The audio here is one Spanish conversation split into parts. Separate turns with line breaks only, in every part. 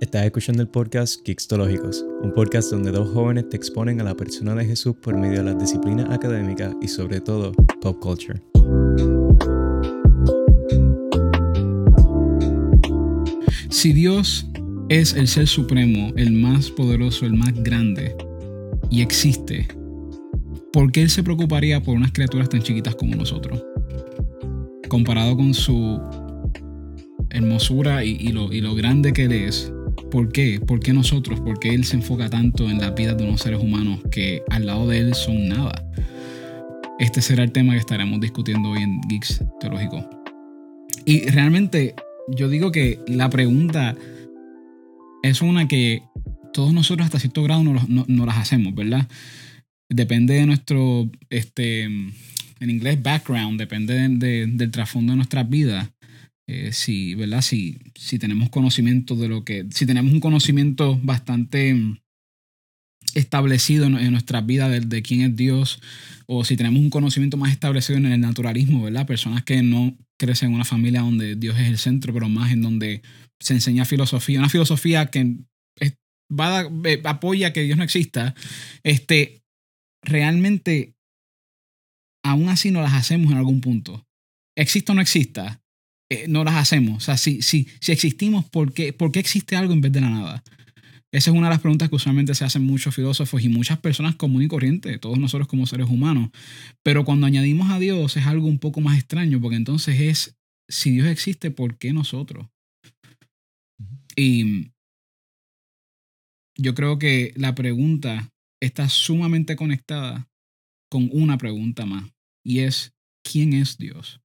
Estás escuchando el podcast Kixtológicos, un podcast donde dos jóvenes te exponen a la persona de Jesús por medio de las disciplinas académicas y sobre todo pop culture.
Si Dios es el ser supremo, el más poderoso, el más grande, y existe, ¿por qué Él se preocuparía por unas criaturas tan chiquitas como nosotros? Comparado con su hermosura y, lo, y lo grande que Él es, ¿Por qué? ¿Por qué nosotros? ¿Por qué Él se enfoca tanto en la vida de unos seres humanos que al lado de Él son nada? Este será el tema que estaremos discutiendo hoy en Geeks Teológico. Y realmente yo digo que la pregunta es una que todos nosotros hasta cierto grado no, no, las hacemos, ¿verdad? Depende de nuestro, este, en inglés, background, depende del trasfondo de nuestras vidas. Eh, si, ¿verdad? Si, si tenemos conocimiento de lo que, si tenemos un conocimiento bastante mm, establecido en, nuestra vida de, quién es Dios, o si tenemos un conocimiento más establecido en el naturalismo, ¿verdad? Personas que no crecen en una familia donde Dios es el centro, pero más en donde se enseña filosofía, una filosofía que va eh, apoya que Dios no exista, este, realmente aún así no las hacemos en algún punto. Exista o no exista, eh, no las hacemos. O sea, si, si, si existimos, ¿por qué, ¿por qué existe algo en vez de la nada? Esa es una de las preguntas que usualmente se hacen muchos filósofos y muchas personas común y corriente, todos nosotros como seres humanos. Pero cuando añadimos a Dios es algo un poco más extraño, porque entonces es, si Dios existe, ¿por qué nosotros? Y yo creo que la pregunta está sumamente conectada con una pregunta más, y es, ¿quién es Dios?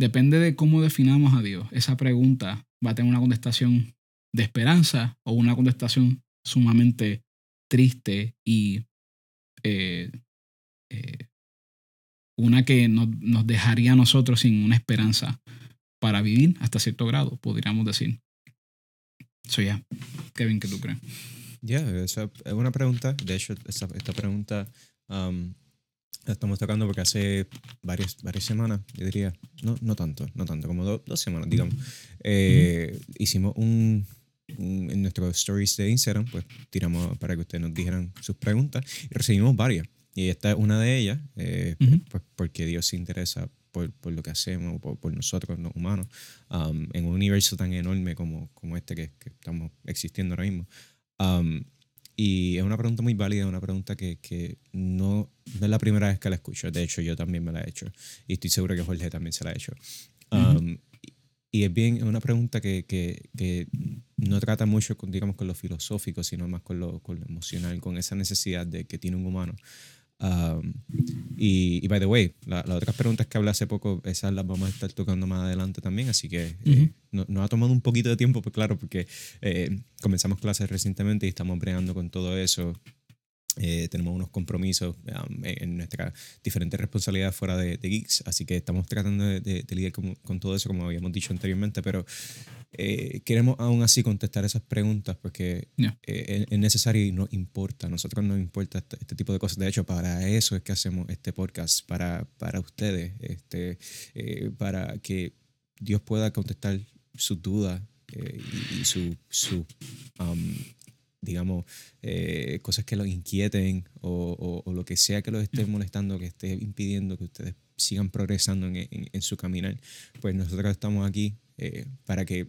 Depende de cómo definamos a Dios. Esa pregunta va a tener una contestación de esperanza o una contestación sumamente triste y eh, eh, una que nos, dejaría a nosotros sin una esperanza para vivir hasta cierto grado, podríamos decir. Eso ya. Kevin, ¿qué tú crees?
Ya, esa es una pregunta. De hecho, esta, pregunta um, estamos tocando porque hace varias, varias semanas, yo diría, no, no tanto, no tanto, como dos semanas, digamos, eh, hicimos un, en nuestros stories de Instagram, pues tiramos para que ustedes nos dijeran sus preguntas y recibimos varias. Y esta es una de ellas, eh, pues porque Dios se interesa por, por lo que hacemos, por, por nosotros los humanos, um, en un universo tan enorme como, como este que, que estamos existiendo ahora mismo. Um, y es una pregunta muy válida, una pregunta que, que no, no, es la primera vez que la escucho. De hecho, yo también me la he hecho. Y estoy seguro que Jorge también se la ha hecho. Um, y es bien, es una pregunta que, que, que, no trata mucho con, digamos, con lo filosófico, sino más con lo, con lo emocional, con esa necesidad de que tiene un humano Um, y, y, by the way, las otras preguntas que hablé hace poco, esas las vamos a estar tocando más adelante también, así que eh, nos ha tomado un poquito de tiempo, pues claro, porque eh, comenzamos clases recientemente y estamos bregando con todo eso. Eh, tenemos unos compromisos um, en nuestras diferentes responsabilidades fuera de, Geeks, así que estamos tratando de, de, lidiar con, con, todo eso, como habíamos dicho anteriormente, pero eh, queremos aún así contestar esas preguntas porque eh, es, necesario y nos importa. A nosotros nos importa este, este, tipo de cosas. De hecho, para eso es que hacemos este podcast, para, para ustedes, este, eh, para que Dios pueda contestar sus dudas y, su, su um, digamos, cosas que los inquieten o, o, lo que sea que los esté molestando, que esté impidiendo que ustedes sigan progresando en, en, su caminar, pues nosotros estamos aquí para que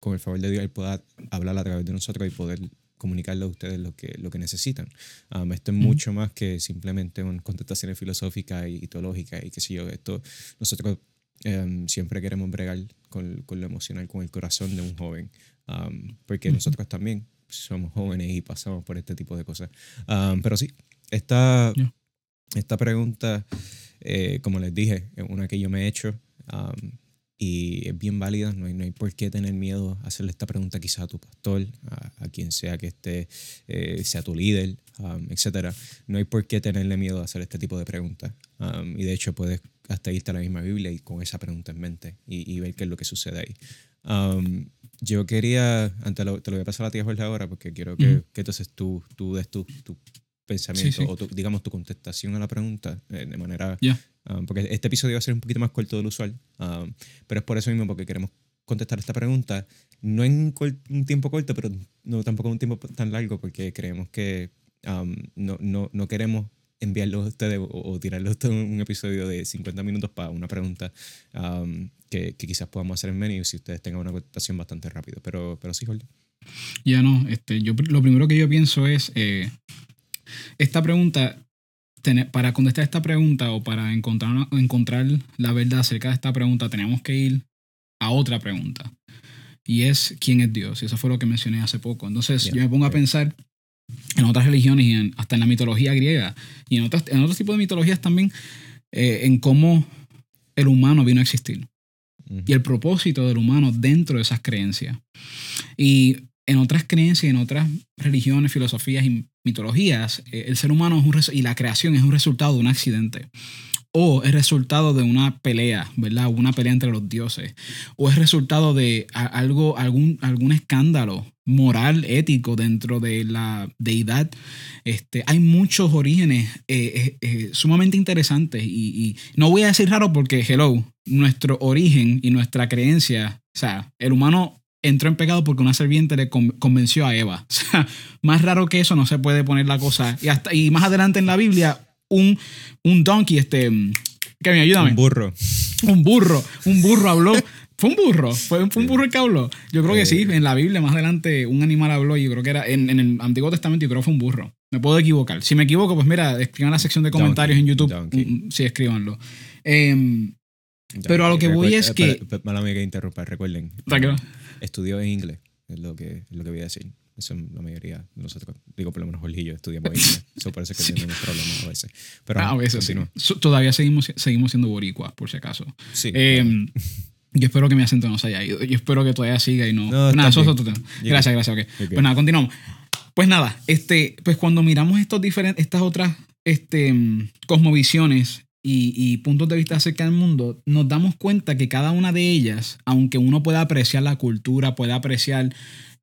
con el favor de Dios, Él pueda hablar a través de nosotros y poder comunicarle a ustedes lo que, lo que necesitan. Um, esto es mucho más que simplemente una contestaciones filosóficas y, teológicas y qué sé yo. Esto, nosotros um, siempre queremos bregar con, con, lo emocional, con el corazón de un joven, um, porque nosotros también somos jóvenes y pasamos por este tipo de cosas. pero sí, esta, esta pregunta, eh, como les dije, es una que yo me he hecho y es bien válida, no hay, no hay por qué tener miedo a hacerle esta pregunta quizás a tu pastor, a, quien sea que esté, eh, sea tu líder, um, etc. No hay por qué tenerle miedo a hacer este tipo de preguntas. Um, y de hecho puedes hasta irte a la misma Biblia y con esa pregunta en mente y, ver qué es lo que sucede ahí. Um, yo quería, antes lo, te lo voy a pasar a ti Jorge ahora porque quiero que, que entonces tú, tú des tu, tu pensamiento o digamos tu contestación a la pregunta eh, de manera Um, porque este episodio va a ser un poquito más corto del usual, um, pero es por eso mismo porque queremos contestar esta pregunta, no en un tiempo corto, pero no tampoco en un tiempo tan largo, porque creemos que um, no, no, no, queremos enviarlos a ustedes o, o tirarlos a un episodio de 50 minutos para una pregunta um, que, que, quizás podamos hacer en medio si ustedes tengan una contestación bastante rápido. Pero, pero sí, Jorge.
Ya no, este, yo lo primero que yo pienso es, eh, esta pregunta, para contestar esta pregunta o para encontrar, encontrar la verdad acerca de esta pregunta, tenemos que ir a otra pregunta. Y es, ¿quién es Dios? Y eso fue lo que mencioné hace poco. Entonces yo me pongo a pensar en otras religiones y hasta en la mitología griega y en, otros, en otros tipos de mitologías también, eh, en cómo el humano vino a existir y el propósito del humano dentro de esas creencias. Y en otras creencias, en otras religiones, filosofías y mitologías, eh, el ser humano es un y la creación es un resultado de un accidente. O es resultado de una pelea, ¿verdad? Una pelea entre los dioses. O es resultado de algo, algún, algún escándalo moral, ético dentro de la deidad. Este, hay muchos orígenes eh, eh, sumamente interesantes y, no voy a decir raro porque, hello, nuestro origen y nuestra creencia, o sea, el humano entró en pecado porque una serpiente le convenció a Eva. O sea, más raro que eso no se puede poner la cosa. Y, hasta, y más adelante en la Biblia, un, un donkey, este, que me ayuda.
Un burro.
Un burro, un burro habló. Fue un burro, fue, un burro el que habló. Yo creo que sí, en la Biblia más adelante un animal habló y yo creo que era en, en, el Antiguo Testamento, yo creo que fue un burro. Me puedo equivocar. Si me equivoco, pues mira, escriban la sección de comentarios en YouTube. Sí, escríbanlo. Eh, pero a lo que voy es que.
Mala mía que interrumpa, recuerden. Estudió en inglés, es lo que, es lo que voy a decir. Eso la mayoría de nosotros, digo por lo menos Jorge y yo estudiamos inglés. Eso parece que sí. tenemos problemas a veces. Pero
ah, a veces sí. Todavía seguimos, seguimos siendo boricuas, por si acaso. Sí. Eh, yo espero que mi acento no se haya ido. Yo espero que todavía siga y no. no nada, eso es otro tema. Gracias, gracias. Okay. Pues nada, continuamos. Pues nada, este, pues cuando miramos estos diferentes, estas otras este, cosmovisiones y, puntos de vista acerca del mundo, nos damos cuenta que cada una de ellas, aunque uno pueda apreciar la cultura, pueda apreciar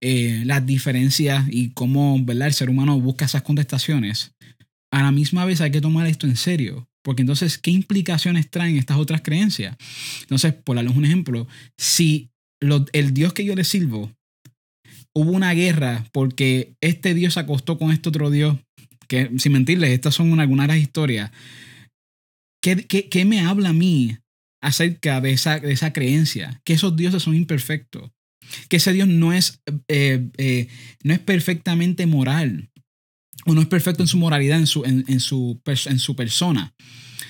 eh, las diferencias y cómo ¿verdad? el ser humano busca esas contestaciones, a la misma vez hay que tomar esto en serio. Porque entonces, ¿qué implicaciones traen estas otras creencias? Entonces, por darles un ejemplo, si el Dios que yo le sirvo, hubo una guerra porque este Dios se acostó con este otro Dios, que sin mentirles, estas son algunas de las historias, ¿Qué, me habla a mí acerca de esa, de esa creencia? Que esos dioses son imperfectos. Que ese Dios no es, eh, eh, no es perfectamente moral. O no es perfecto en su moralidad, en su, en, su, en su persona.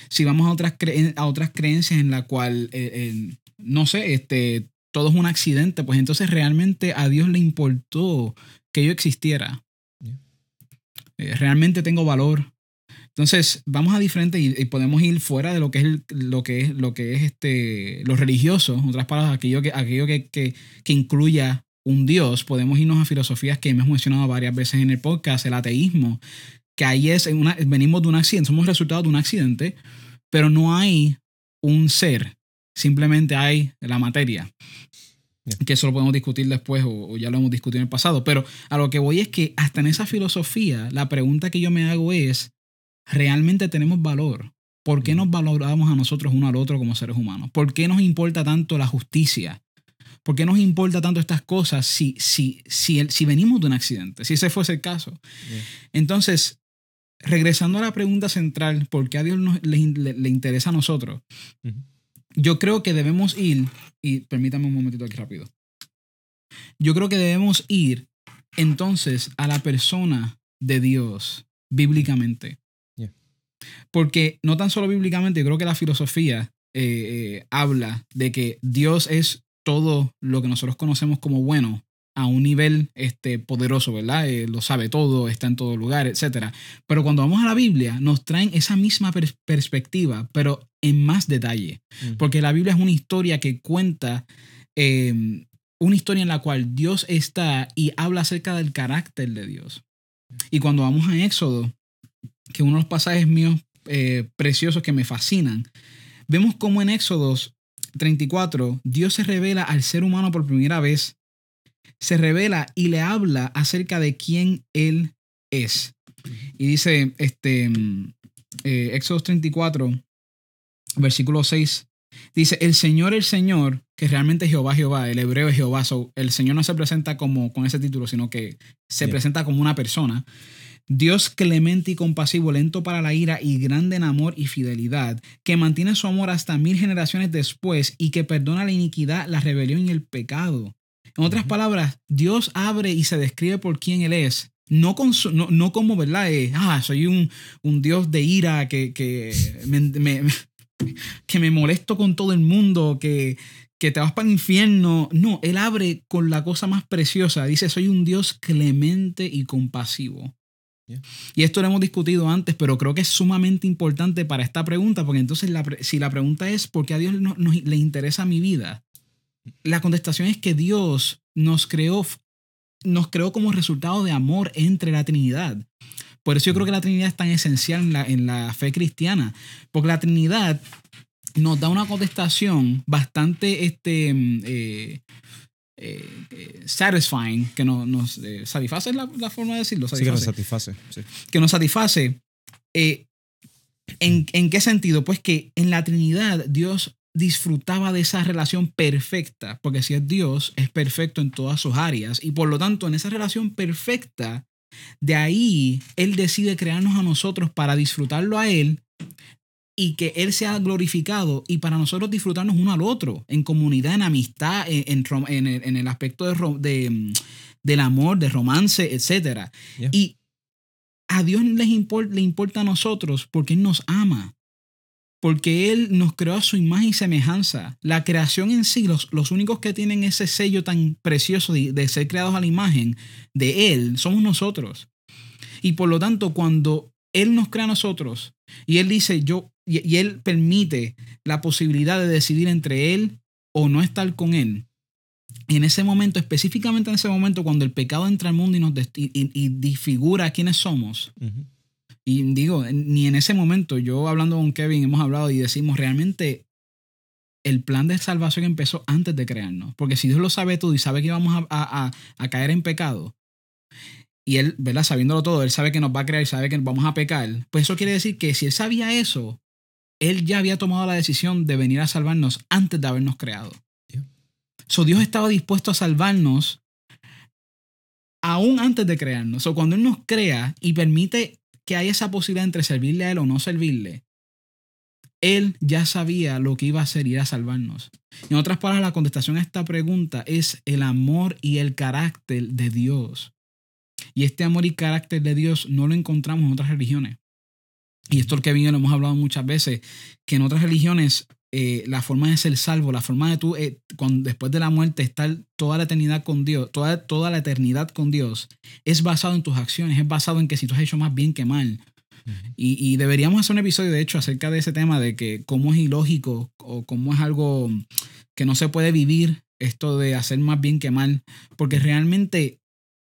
Si vamos a otras, a otras creencias en la cual, eh, no sé, este, todo es un accidente, pues entonces realmente a Dios le importó que yo existiera. realmente tengo valor, entonces, vamos a diferentes y, podemos ir fuera de lo que es lo que es lo que es este lo religioso, en otras palabras, aquello que aquello que, que, que, incluya un Dios, podemos irnos a filosofías que hemos mencionado varias veces en el podcast, el ateísmo, que ahí es una, venimos de un accidente, somos resultado de un accidente, pero no hay un ser, simplemente hay la materia. Que eso lo podemos discutir después o, o, ya lo hemos discutido en el pasado. Pero a lo que voy es que hasta en esa filosofía, la pregunta que yo me hago es, realmente tenemos valor? ¿Por qué nos valoramos a nosotros uno al otro como seres humanos? ¿Por qué nos importa tanto la justicia? ¿Por qué nos importa tanto estas cosas si, si, si, si venimos de un accidente? Si ese fuese el caso. Entonces, regresando a la pregunta central, ¿por qué a Dios le, le, interesa a nosotros? Yo creo que debemos ir, y permítame un momentito aquí rápido. Yo creo que debemos ir entonces a la persona de Dios bíblicamente. Porque no tan solo bíblicamente, creo que la filosofía eh, eh, habla de que Dios es todo lo que nosotros conocemos como bueno a un nivel este, poderoso, ¿verdad? Eh, lo sabe todo, está en todo lugar, etc. Pero cuando vamos a la Biblia, nos traen esa misma perspectiva, pero en más detalle. Porque la Biblia es una historia que cuenta, em, una historia en la cual Dios está y habla acerca del carácter de Dios. Y cuando vamos a Éxodo, que uno de los pasajes míos eh, preciosos que me fascinan, vemos cómo en Éxodos 34 Dios se revela al ser humano por primera vez, se revela y le habla acerca de quién Él es. Y dice, este, eh, Éxodos 34, versículo 6, Dice, el Señor, el Señor, que realmente Jehová, Jehová, el hebreo es Jehová. So, el Señor no se presenta como con ese título, sino que se
Yeah.
presenta como una persona. Dios clemente y compasivo, lento para la ira y grande en amor y fidelidad, que mantiene su amor hasta mil generaciones después y que perdona la iniquidad, la rebelión y el pecado. En otras palabras, Dios abre y se describe por quién Él es. No, con su- no, no como, ¿verdad? Eh, ah, soy un, un Dios de ira que, que me, me- que me molesto con todo el mundo, que, que te vas para el infierno. No, Él abre con la cosa más preciosa. Dice, soy un Dios clemente y compasivo. Y esto lo hemos discutido antes, pero creo que es sumamente importante para esta pregunta, porque entonces la si la pregunta es, ¿por qué a Dios no- le interesa mi vida? La contestación es que Dios nos creó, nos creó como resultado de amor entre la Trinidad. Por eso yo creo que la Trinidad es tan esencial en la, en la fe cristiana, porque la Trinidad nos da una contestación bastante este, mm, eh, eh, eh, satisfying, que no- nos eh, satisface es la, la forma de decirlo,
Sí que nos
satisface
satisface. Sí.
que nos satisface. ¿en, ¿En qué sentido? Pues que en la Trinidad Dios disfrutaba de esa relación perfecta, porque si es Dios, es perfecto en todas sus áreas, y por lo tanto en esa relación perfecta, de ahí Él decide crearnos a nosotros para disfrutarlo a Él y que Él sea glorificado y para nosotros disfrutarnos uno al otro, en comunidad, en amistad, en, en en el, aspecto de, mm, del amor, de romance, etc.
Yeah.
Y a Dios les le importa a nosotros porque Él nos ama. Porque Él nos creó a su imagen y semejanza. La creación en sí, los, los únicos que tienen ese sello tan precioso de, de ser creados a la imagen de Él, somos nosotros. Y por lo tanto, cuando Él nos crea a nosotros. Y Él dice, yo, y, y Él permite la posibilidad de decidir entre Él o no estar con Él, en ese momento, específicamente en ese momento, cuando el pecado entra al mundo y nos y, y- disfigura quiénes somos, y digo, ni en ese momento, yo hablando con Kevin, hemos hablado y decimos realmente el plan de salvación empezó antes de crearnos. Porque si Dios lo sabe todo y sabe que a- a- a caer en pecado, y Él, ¿verdad? Sabiéndolo todo, Él sabe que nos va a crear y sabe que vamos a pecar, pues eso quiere decir que si Él sabía eso, Él ya había tomado la decisión de venir a salvarnos antes de habernos creado.
Yeah.
So Dios estaba dispuesto a salvarnos aún antes de crearnos. O cuando Él nos crea y permite que haya esa posibilidad entre servirle a Él o no servirle, Él ya sabía lo que iba a hacer y era salvarnos. En otras palabras, la contestación a esta pregunta es el amor y el carácter de Dios. Y este amor y carácter de Dios no lo encontramos en otras religiones. Y esto es lo que bien lo hemos hablado muchas veces, que en otras religiones eh, la forma de ser salvo, la forma de tú, eh, cuando, después de la muerte, estar toda la eternidad con Dios, toda, toda la eternidad con Dios, es basado en tus acciones, es basado en que si tú has hecho más bien que mal. Y, y deberíamos hacer un episodio, de hecho, acerca de ese tema de que cómo es ilógico o cómo es algo que no se puede vivir esto de hacer más bien que mal, porque realmente,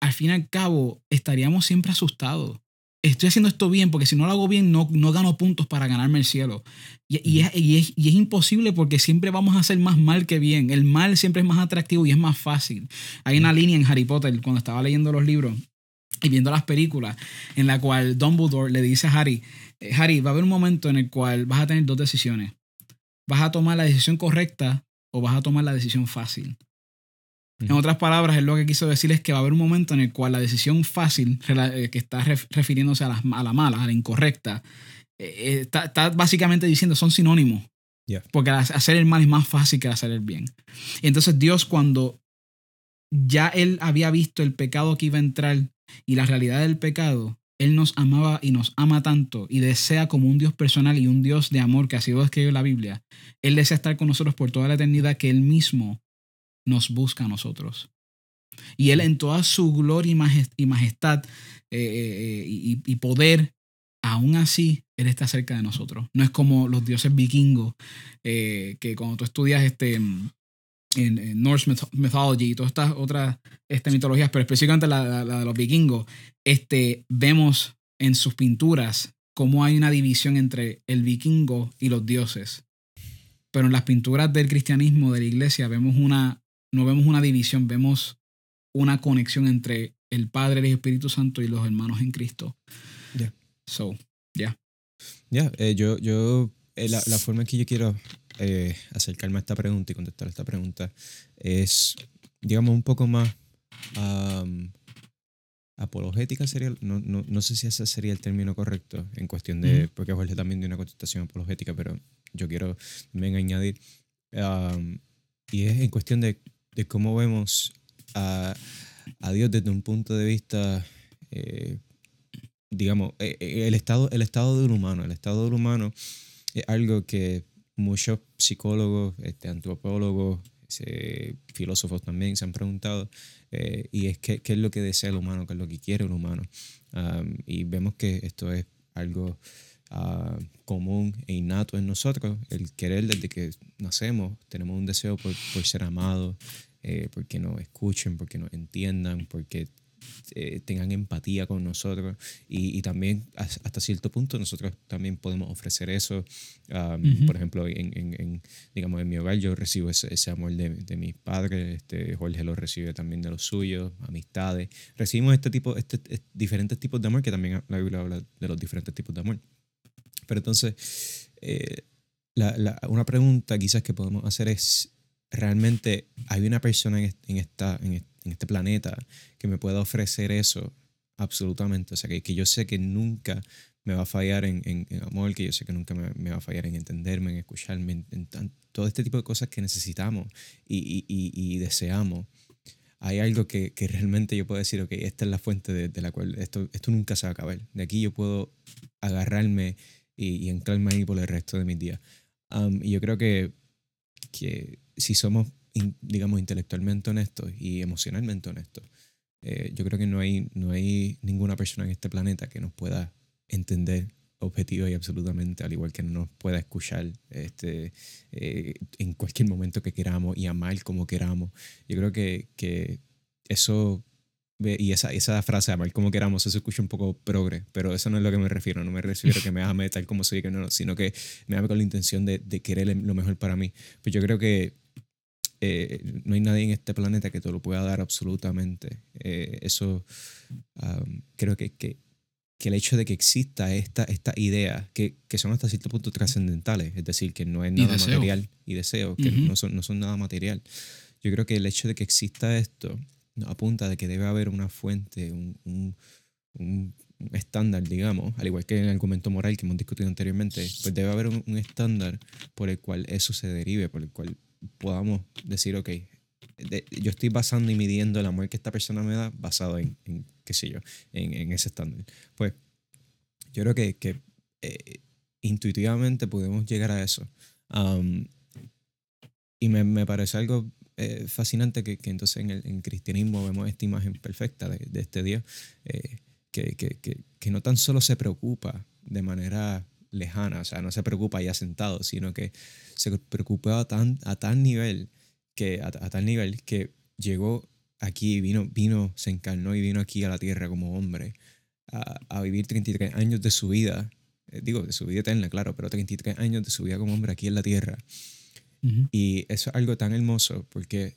al fin y al cabo, estaríamos siempre asustados. Estoy haciendo esto bien, porque si no lo hago bien, no, no gano puntos para ganarme el cielo. Y, y es, y es- y es imposible porque siempre vamos a hacer más mal que bien. El mal siempre es más atractivo y es más fácil. Hay una línea en Harry Potter, cuando estaba leyendo los libros y viendo las películas, en la cual Dumbledore le dice a Harry, eh, Harry, va a haber un momento en el cual vas a tener dos decisiones. Vas a tomar la decisión correcta o vas a tomar la decisión fácil. En otras palabras, él lo que quiso decir es que va a haber un momento en el cual la decisión fácil, eh, que está ref- refiriéndose a la, a la mala, a la incorrecta, eh, eh, está, está básicamente diciendo son sinónimos.
Yeah.
Porque hacer el mal es más fácil que hacer el bien. Y entonces Dios cuando ya él había visto el pecado que iba a entrar y la realidad del pecado, él nos amaba y nos ama tanto y desea como un Dios personal y un Dios de amor que así lo describe la Biblia. Él desea estar con nosotros por toda la eternidad que él mismo nos busca a nosotros. Y él en toda su gloria y majes- y majestad eh, eh, y, y poder, aún así, él está cerca de nosotros. No es como los dioses vikingos, eh, que cuando tú estudias este, en, Norse myth- mythology y todas estas otras este, mitologías, pero específicamente la- la de los vikingos, este, vemos en sus pinturas cómo hay una división entre el vikingo y los dioses. Pero en las pinturas del cristianismo, de la iglesia, vemos una, no vemos una división, vemos una conexión entre el Padre, el Espíritu Santo y los hermanos en Cristo.
Ya.
So,
Ya, eh, yo, yo eh, la, la forma en que yo quiero eh, acercarme a esta pregunta y contestar esta pregunta es, digamos, un poco más apologética sería, no, no, no, sé si ese sería el término correcto en cuestión de, porque Jorge también de una contestación apologética, pero yo quiero también añadir, y es en cuestión de, de cómo vemos a, a, Dios desde un punto de vista, eh, digamos, eh, eh, el estado, el estado del humano, el estado del humano es algo que muchos psicólogos, este, antropólogos, filósofos también se han preguntado, y es qué, qué, es lo que desea el humano, qué es lo que quiere el humano. y vemos que esto es algo uh, común e innato en nosotros, el querer desde que nacemos, tenemos un deseo por, por ser amados, eh, porque nos escuchen, porque nos entiendan, porque eh, tengan empatía con nosotros y, y, también hasta cierto punto nosotros también podemos ofrecer eso. Um, Por ejemplo, en, en, digamos, en mi hogar yo recibo ese, ese amor de, de, mis padres, este, Jorge lo recibe también de los suyos, amistades. Recibimos este tipo, este, este, diferentes tipos de amor que también la Biblia habla de los diferentes tipos de amor. Pero entonces, eh, una pregunta quizás que podemos hacer es, ¿realmente hay una persona en, esta, en, este planeta que me pueda ofrecer eso? Absolutamente. O sea, que, que yo sé que nunca me va a fallar en, en, amor, que yo sé que nunca me, va a fallar en entenderme, en escucharme, en, todo este tipo de cosas que necesitamos y, y, y, deseamos. Hay algo que, que, realmente yo puedo decir, ok, esta es la fuente de, de, la cual esto, esto nunca se va a acabar. De aquí yo puedo agarrarme y, y anclarme ahí por el resto de mis días. y yo creo que, que si somos, digamos, intelectualmente honestos y emocionalmente honestos, eh, yo creo que no hay, no hay ninguna persona en este planeta que nos pueda entender objetivo y absolutamente, al igual que nos pueda escuchar este, eh, en cualquier momento que queramos y amar como queramos. Yo creo que, que eso y esa, esa frase, amar como queramos, eso escucha un poco progre, pero eso no es lo que me refiero. No me refiero a que me ame tal como soy, que no, sino que me ame con la intención de, de querer lo mejor para mí. Pues yo creo que eh, no hay nadie en este planeta que te lo pueda dar absolutamente. Eh, eso creo que, que, que, el hecho de que exista esta, esta idea, que, que son hasta cierto punto trascendentales, es decir, que no es nada material y deseo, que no, son, no son nada material. Yo creo que el hecho de que exista esto apunta de que debe haber una fuente, un, un, un, estándar, digamos, al igual que en el argumento moral que hemos discutido anteriormente, pues debe haber un, estándar por el cual eso se derive, por el cual podamos decir, ok, yo estoy basando y midiendo el amor que esta persona me da basado en, en qué sé yo, en, en, ese estándar. Pues yo creo que, que eh, intuitivamente podemos llegar a eso. y me, me parece algo eh, fascinante que, que, entonces en el cristianismo vemos esta imagen perfecta de, de este Dios eh, que, que, que, no tan solo se preocupa de manera lejana, o sea, no se preocupa ya sentado, sino que se preocupa a, tan, a tal nivel que a, tal nivel que llegó aquí, vino, vino, se encarnó y vino aquí a la tierra como hombre a, a vivir 33 años de su vida, eh, digo, de su vida eterna, claro, pero 33 años de su vida como hombre aquí en la tierra y eso es algo tan hermoso porque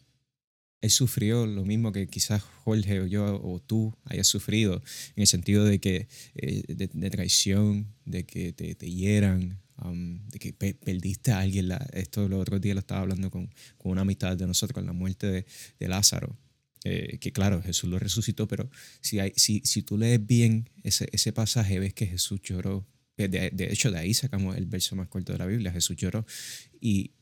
él sufrió lo mismo que quizás Jorge o yo o tú hayas sufrido, en el sentido de que eh, de, traición, de que te, te hieran, um, de que perdiste a alguien. La, esto los otros días lo estaba hablando con, con una amistad de nosotros, con la muerte de, de Lázaro. Eh, que claro, Jesús lo resucitó, pero si, hay, si, si tú lees bien ese, ese pasaje, ves que Jesús lloró. De, de hecho, de ahí sacamos el verso más corto de la Biblia, Jesús lloró. Y,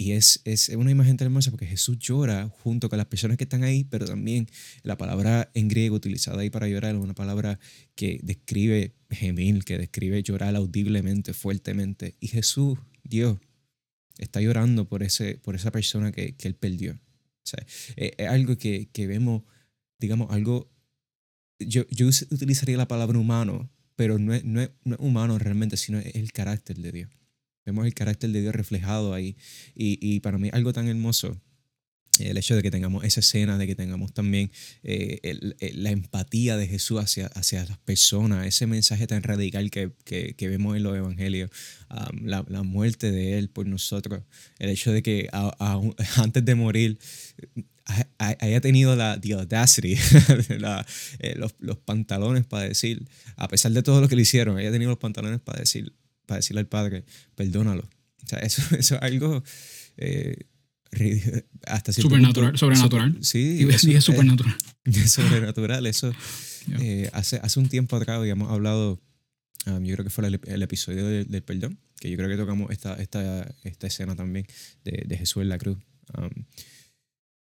y es, es una imagen tan hermosa porque Jesús llora junto con las personas que están ahí, pero también la palabra en griego utilizada ahí para llorar es una palabra que describe gemir, que describe llorar audiblemente, fuertemente. Y Jesús, Dios, está llorando por, ese, por esa persona que, que él perdió. O sea, es, algo que, que, vemos, digamos, algo... Yo, yo utilizaría la palabra humano, pero no es, no es, no es humano realmente, sino es el carácter de Dios. Vemos el carácter de Dios reflejado ahí. Y, y para mí algo tan hermoso el hecho de que tengamos esa escena, de que tengamos también eh, la empatía de Jesús hacia, hacia las personas, ese mensaje tan radical que, que, que vemos en los evangelios, la, la, muerte de Él por nosotros, el hecho de que antes de morir haya tenido la the audacity, eh, los, los, pantalones para decir, a pesar de todo lo que le hicieron, haya tenido los pantalones para decir, para decirle al Padre, perdónalo, O sea, eso, eso es algo eh, hasta
Supernatural,
punto-
sobrenatural.
super- sí,
Y,
eso
es supernatural.
es sobrenatural. Eso
Ya.
eh, hace, hace un tiempo atrás habíamos hablado, um, yo creo que fue el, el episodio del, del perdón, que yo creo que tocamos esta, esta, esta escena también de, de Jesús en la cruz. Um,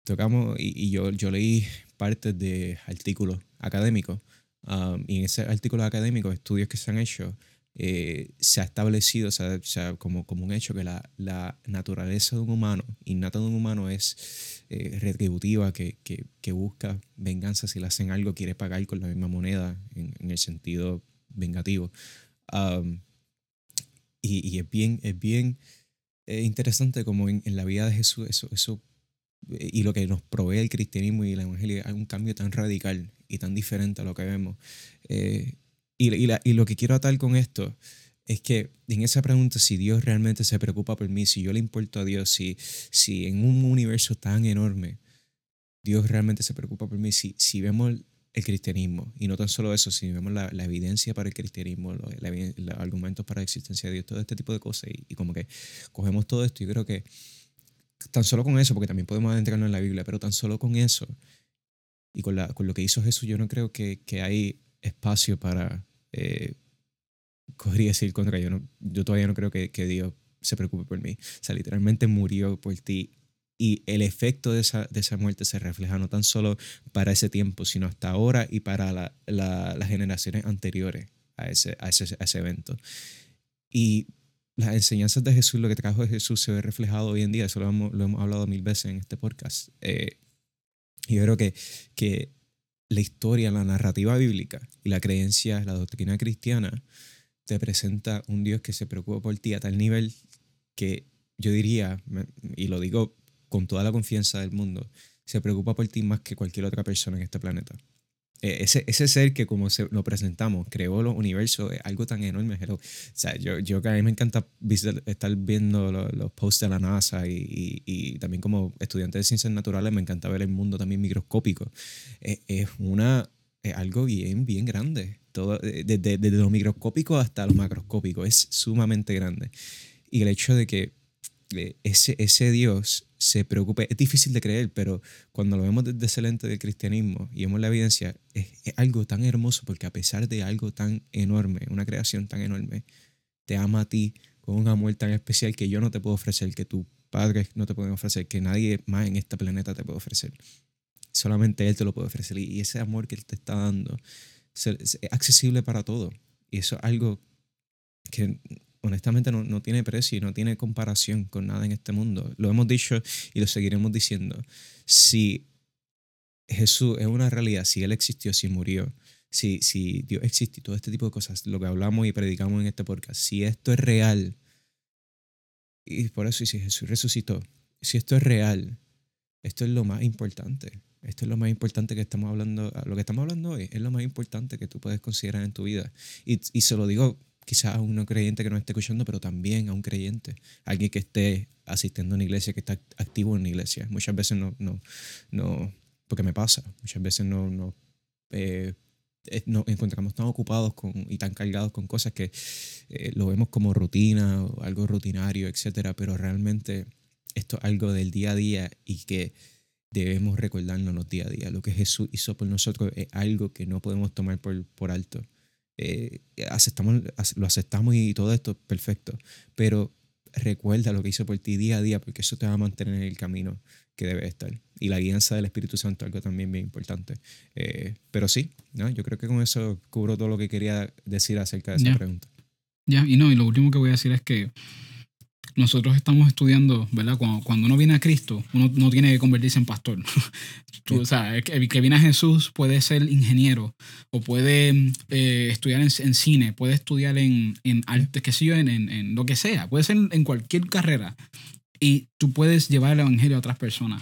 tocamos y, y yo, yo leí partes de artículos académicos um, y en ese artículo académico, estudios que se han hecho, eh, se ha establecido o sea, como, un hecho que la, naturaleza de un humano, innata de un humano es eh, retributiva, que, busca venganza si le hacen algo, quiere pagar con la misma moneda en, el sentido vengativo. Y, es bien, es bien eh, interesante como en, la vida de Jesús eso, y lo que nos provee el cristianismo y el evangelio hay un cambio tan radical y tan diferente a lo que vemos. Y, y, la- y lo que quiero atar con esto es que en esa pregunta, si Dios realmente se preocupa por mí, si yo le importo a Dios, si, si en un universo tan enorme Dios realmente se preocupa por mí, si, si vemos el cristianismo, y no tan solo eso, si vemos la, la evidencia para el cristianismo, lo- la los argumentos para la existencia de Dios, todo este tipo de cosas, y, y como que cogemos todo esto, yo creo que tan solo con eso, porque también podemos adentrarnos en la Biblia, pero tan solo con eso y con, la, con lo que hizo Jesús, yo no creo que, que hay espacio para eh, y decir contra yo. No, yo todavía no creo que, que Dios se preocupe por mí. O sea, literalmente murió por ti. Y el efecto de esa, de esa muerte se refleja no tan solo para ese tiempo, sino hasta ahora y para la- la- las generaciones anteriores a ese, a, ese, a ese evento. Y las enseñanzas de Jesús, lo que trajo de Jesús se ve reflejado hoy en día, eso lo hemos, lo hemos hablado mil veces en este podcast. Eh, yo creo que, que la historia, la narrativa bíblica y la creencia, la doctrina cristiana, te presenta un Dios que se preocupa por ti a tal nivel que yo diría, y lo digo con toda la confianza del mundo, se preocupa por ti más que cualquier otra persona en este planeta. Eh, ese, ese ser que como se, lo presentamos, creó los universos, es algo tan enorme. hello. O sea, yo, yo que a mí me encanta vis- estar viendo lo- los, posts de la NASA y, y- y también como estudiante de ciencias naturales me encanta ver el mundo también microscópico. Es, es una, es algo bien, bien grande. Todo, eh, desde, desde lo microscópico hasta lo macroscópico. Es sumamente grande. Y el hecho de que eh, ese, ese Dios se preocupe, es difícil de creer, pero cuando lo vemos desde ese lente del cristianismo y vemos la evidencia, es, es algo tan hermoso porque a pesar de algo tan enorme, una creación tan enorme, te ama a ti con un amor tan especial que yo no te puedo ofrecer, que tus padres no te pueden ofrecer, que nadie más en este planeta te puede ofrecer. Solamente Él te lo puede ofrecer. Y ese amor que Él te está dando es accesible para todo. Y eso es algo que honestamente no, no tiene precio y no tiene comparación con nada en este mundo. Lo hemos dicho y lo seguiremos diciendo. Si Jesús es una realidad, si Él existió, si murió, si, si Dios existe y todo este tipo de cosas, lo que hablamos y predicamos en este podcast, si esto es real, y por eso, y si Jesús resucitó, si esto es real, esto es lo más importante. Esto es lo más importante que estamos hablando, lo que estamos hablando hoy es lo más importante que tú puedes considerar en tu vida. Y, y se lo digo quizás a un no creyente que no esté escuchando, pero también a un creyente, alguien que esté asistiendo a una iglesia, que está activo en una iglesia. Muchas veces no, no, no, porque me pasa, muchas veces no, no, eh, eh, nos encontramos tan ocupados con, y tan cargados con cosas que eh, lo vemos como rutina o algo rutinario, etcétera, pero realmente esto es algo del día a día y que debemos recordarnos día a día. Lo que Jesús hizo por nosotros es algo que no podemos tomar por, por alto. Eh, aceptamos, lo aceptamos y todo esto, perfecto. Pero recuerda lo que hizo por ti día a día, porque eso te va a mantener en el camino que debe estar. Y la guianza del Espíritu Santo, algo también bien importante. Eh, pero sí, ¿no? yo creo que con eso cubro todo lo que quería decir acerca de esa pregunta.
Ya, y no, y lo último que voy a decir es que nosotros estamos estudiando, ¿verdad? Cuando, cuando uno viene a Cristo, uno no tiene que convertirse en pastor. Tú,
Sí.
O sea, el que, el que viene a Jesús puede ser ingeniero o puede eh, estudiar en, en cine, puede estudiar en, en arte, qué sé yo, en, en, en lo que sea, puede ser en cualquier carrera. Y tú puedes llevar el evangelio a otras personas.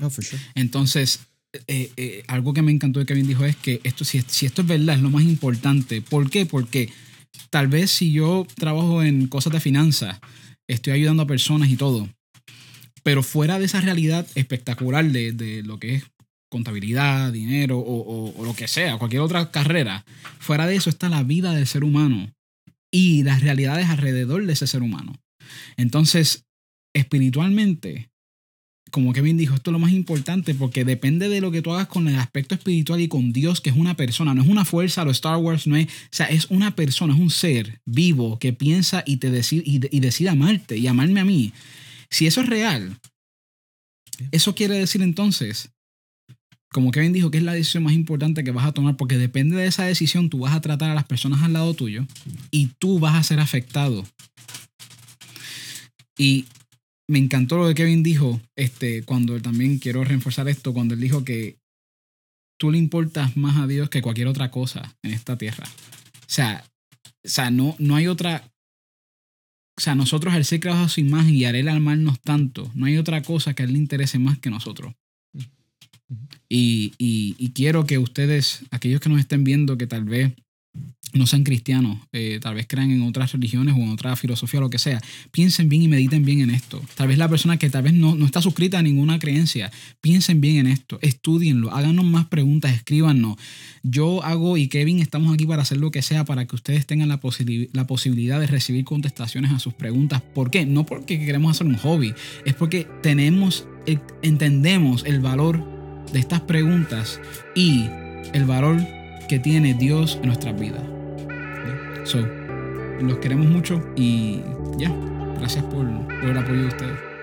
No, for sure.
Entonces, eh, eh, algo que me encantó de Kevin dijo es que esto, si, si esto es verdad, es lo más importante. ¿Por qué? Porque tal vez si yo trabajo en cosas de finanzas, estoy ayudando a personas y todo, pero fuera de esa realidad espectacular de, de lo que es contabilidad, dinero o, o- o lo que sea, cualquier otra carrera, fuera de eso está la vida del ser humano y las realidades alrededor de ese ser humano. Entonces, espiritualmente, como Kevin dijo, esto es lo más importante porque depende de lo que tú hagas con el aspecto espiritual y con Dios, que es una persona, no es una fuerza, lo Star Wars no es, o sea, es una persona, es un ser vivo que piensa y te y, y decide amarte y amarme a mí. Si eso es real, eso quiere decir entonces, como Kevin dijo, que es la decisión más importante que vas a tomar, porque depende de esa decisión, tú vas a tratar a las personas al lado tuyo y tú vas a ser afectado. Y me encantó lo que Kevin dijo, este, cuando también quiero reforzar esto, cuando él dijo que tú le importas más a Dios que cualquier otra cosa en esta tierra. O sea, o sea no, no hay otra... O sea, nosotros al ser creados a su imagen y al él amarnos tanto, no hay otra cosa que a él le interese más que nosotros. Y, y, y quiero que ustedes, aquellos que nos estén viendo, que tal vez no sean cristianos, eh, tal vez crean en otras religiones o en otra filosofía lo que sea, piensen bien y mediten bien en esto. Tal vez la persona que tal vez no, no está suscrita a ninguna creencia, piensen bien en esto, estudienlo, háganos más preguntas, escríbanos. Yo hago y Kevin estamos aquí para hacer lo que sea para que ustedes tengan la, la posibilidad de recibir contestaciones a sus preguntas. ¿Por qué? No porque queremos hacer un hobby, es porque tenemos, entendemos el valor de estas preguntas y el valor que tiene Dios en nuestras vidas. So, los queremos mucho y ya, gracias por, por el apoyo de ustedes.